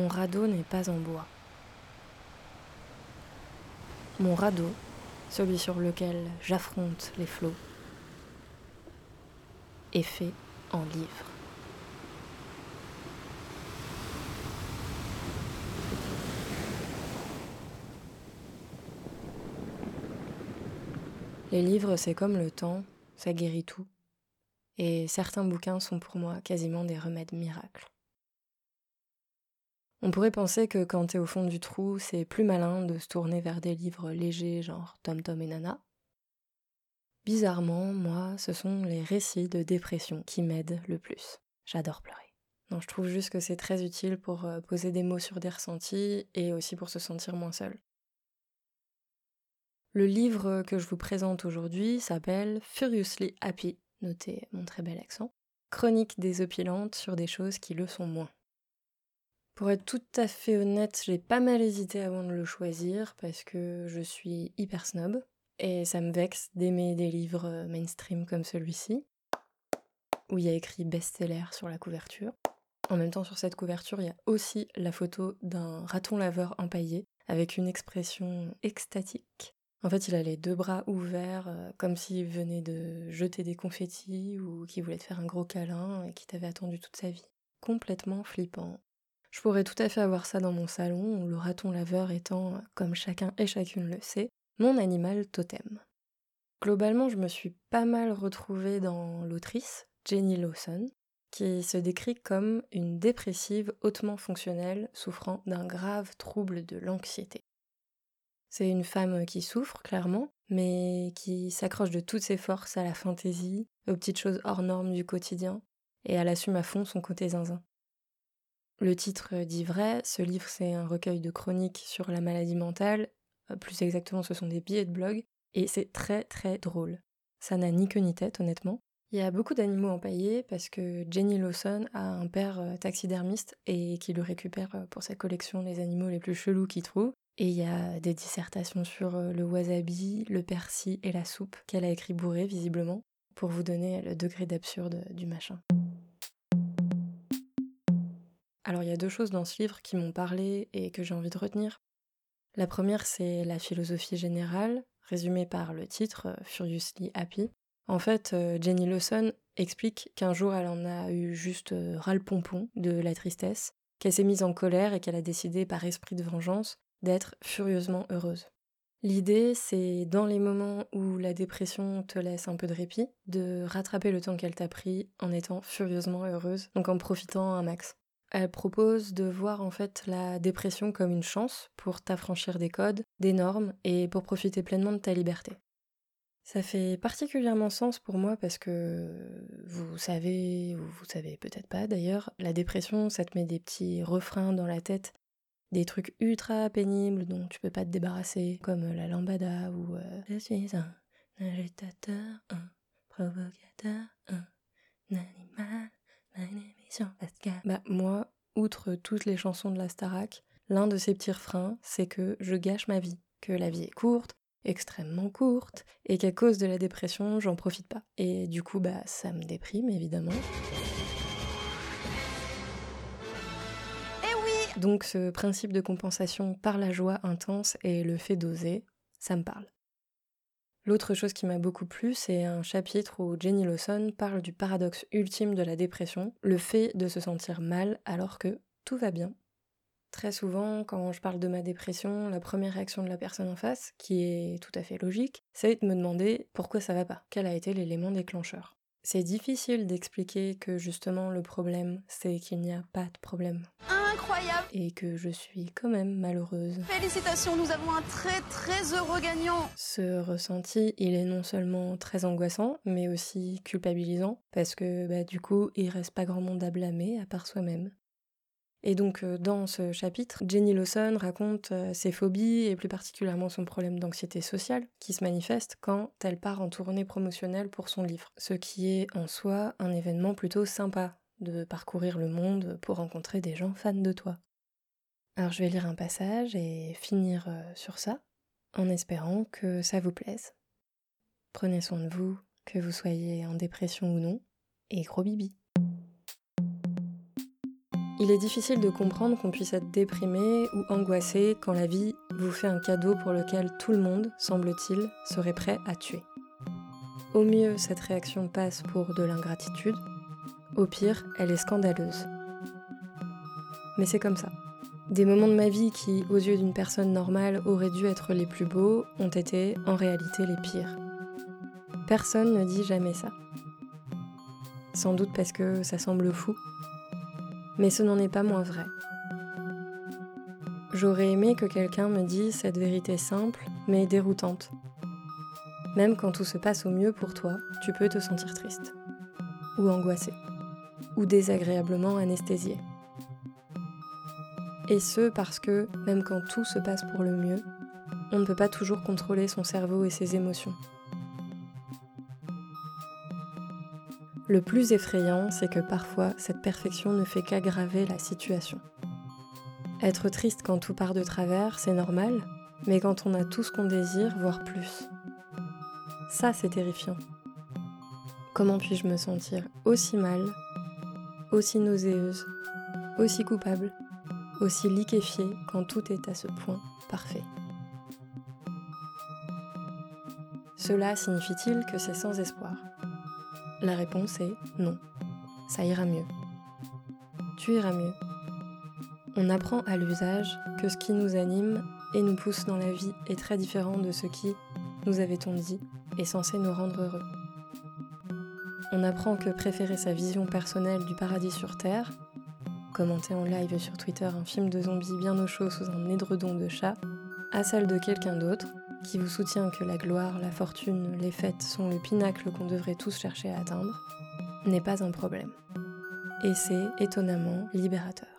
Mon radeau n'est pas en bois. Mon radeau, celui sur lequel j'affronte les flots, est fait en livre. Les livres, c'est comme le temps, ça guérit tout. Et certains bouquins sont pour moi quasiment des remèdes miracles. On pourrait penser que quand t'es au fond du trou, c'est plus malin de se tourner vers des livres légers genre Tom Tom et Nana. Bizarrement, moi, ce sont les récits de dépression qui m'aident le plus. J'adore pleurer. Non, je trouve juste que c'est très utile pour euh, poser des mots sur des ressentis et aussi pour se sentir moins seul. Le livre que je vous présente aujourd'hui s'appelle Furiously Happy, notez mon très bel accent, chronique désopilantes sur des choses qui le sont moins. Pour être tout à fait honnête, j'ai pas mal hésité avant de le choisir parce que je suis hyper snob et ça me vexe d'aimer des livres euh, mainstream comme celui-ci, où il y a écrit best-seller sur la couverture. En même temps, sur cette couverture, il y a aussi la photo d'un raton laveur empaillé avec une expression extatique. En fait, il a les deux bras ouverts, euh, comme s'il venait de jeter des confettis ou qu'il voulait te faire un gros câlin et qu'il t'avait attendu toute sa vie. Complètement flippant. Je pourrais tout à fait avoir ça dans mon salon, le raton laveur étant, comme chacun et chacune le sait, mon animal totem. Globalement, je me suis pas mal retrouvée dans l'autrice, Jenny Lawson, qui se décrit comme une dépressive hautement fonctionnelle souffrant d'un grave trouble de l'anxiété. C'est une femme qui souffre, clairement, mais qui s'accroche de toutes ses forces à la fantaisie, aux petites choses hors normes du quotidien, et elle assume à fond son côté zinzin. Le titre dit vrai, ce livre c'est un recueil de chroniques sur la maladie mentale, euh, plus exactement ce sont des billets de blog, et c'est très très drôle. Ça n'a ni queue ni tête honnêtement. Il y a beaucoup d'animaux empaillés parce que Jenny Lawson a un père euh, taxidermiste et qui lui récupère euh, pour sa collection les animaux les plus chelous qu'il trouve. Et il y a des dissertations sur le wasabi, le persil et la soupe qu'elle a écrit bourré visiblement pour vous donner le degré d'absurde du machin. Alors il y a deux choses dans ce livre qui m'ont parlé et que j'ai envie de retenir. La première, c'est la philosophie générale, résumée par le titre euh, Furiously Happy. En fait, euh, Jenny Lawson explique qu'un jour elle en a eu juste euh, ras-le-pompon de la tristesse, qu'elle s'est mise en colère et qu'elle a décidé par esprit de vengeance d'être furieusement heureuse. L'idée, c'est dans les moments où la dépression te laisse un peu de répit, de rattraper le temps qu'elle t'a pris en étant furieusement heureuse, donc en profitant un max. Elle propose de voir en fait la dépression comme une chance pour t'affranchir des codes, des normes et pour profiter pleinement de ta liberté. Ça fait particulièrement sens pour moi parce que vous savez, ou vous savez peut-être pas d'ailleurs, la dépression ça te met des petits refrains dans la tête, des trucs ultra pénibles dont tu peux pas te débarrasser, comme la lambada ou euh, un agitateur, un bah, moi, outre toutes les chansons de la Starac, l'un de ces petits refrains, c'est que je gâche ma vie, que la vie est courte, extrêmement courte, et qu'à cause de la dépression, j'en profite pas. Et du coup, bah, ça me déprime, évidemment. Eh oui Donc ce principe de compensation par la joie intense et le fait d'oser, ça me parle. L'autre chose qui m'a beaucoup plu, c'est un chapitre où Jenny Lawson parle du paradoxe ultime de la dépression, le fait de se sentir mal alors que tout va bien. Très souvent, quand je parle de ma dépression, la première réaction de la personne en face, qui est tout à fait logique, c'est de me demander pourquoi ça va pas, quel a été l'élément déclencheur. C'est difficile d'expliquer que justement le problème, c'est qu'il n'y a pas de problème. Incroyable Et que je suis quand même malheureuse. Félicitations, nous avons un très très heureux gagnant Ce ressenti, il est non seulement très angoissant, mais aussi culpabilisant, parce que bah, du coup, il reste pas grand monde à blâmer à part soi-même. Et donc euh, dans ce chapitre, Jenny Lawson raconte euh, ses phobies et plus particulièrement son problème d'anxiété sociale qui se manifeste quand elle part en tournée promotionnelle pour son livre, ce qui est en soi un événement plutôt sympa de parcourir le monde pour rencontrer des gens fans de toi. Alors je vais lire un passage et finir euh, sur ça en espérant que ça vous plaise. Prenez soin de vous, que vous soyez en dépression ou non, et gros bibi. Il est difficile de comprendre qu'on puisse être déprimé ou angoissé quand la vie vous fait un cadeau pour lequel tout le monde, semble-t-il, serait prêt à tuer. Au mieux, cette réaction passe pour de l'ingratitude, au pire, elle est scandaleuse. Mais c'est comme ça. Des moments de ma vie qui, aux yeux d'une personne normale, auraient dû être les plus beaux, ont été en réalité les pires. Personne ne dit jamais ça. Sans doute parce que ça semble fou. Mais ce n'en est pas moins vrai. J'aurais aimé que quelqu'un me dise cette vérité simple, mais déroutante. Même quand tout se passe au mieux pour toi, tu peux te sentir triste, ou angoissé, ou désagréablement anesthésié. Et ce parce que, même quand tout se passe pour le mieux, on ne peut pas toujours contrôler son cerveau et ses émotions. Le plus effrayant, c'est que parfois, cette perfection ne fait qu'aggraver la situation. Être triste quand tout part de travers, c'est normal, mais quand on a tout ce qu'on désire, voire plus. Ça, c'est terrifiant. Comment puis-je me sentir aussi mal, aussi nauséeuse, aussi coupable aussi liquéfié quand tout est à ce point parfait. Cela signifie-t-il que c'est sans espoir? La réponse est non. Ça ira mieux. Tu iras mieux. On apprend à l'usage que ce qui nous anime et nous pousse dans la vie est très différent de ce qui, nous avait-on dit, est censé nous rendre heureux. On apprend que préférer sa vision personnelle du paradis sur Terre commenter en live sur Twitter un film de zombies bien au chaud sous un édredon de chat, à celle de quelqu'un d'autre, qui vous soutient que la gloire, la fortune, les fêtes sont le pinacle qu'on devrait tous chercher à atteindre, n'est pas un problème. Et c'est étonnamment libérateur.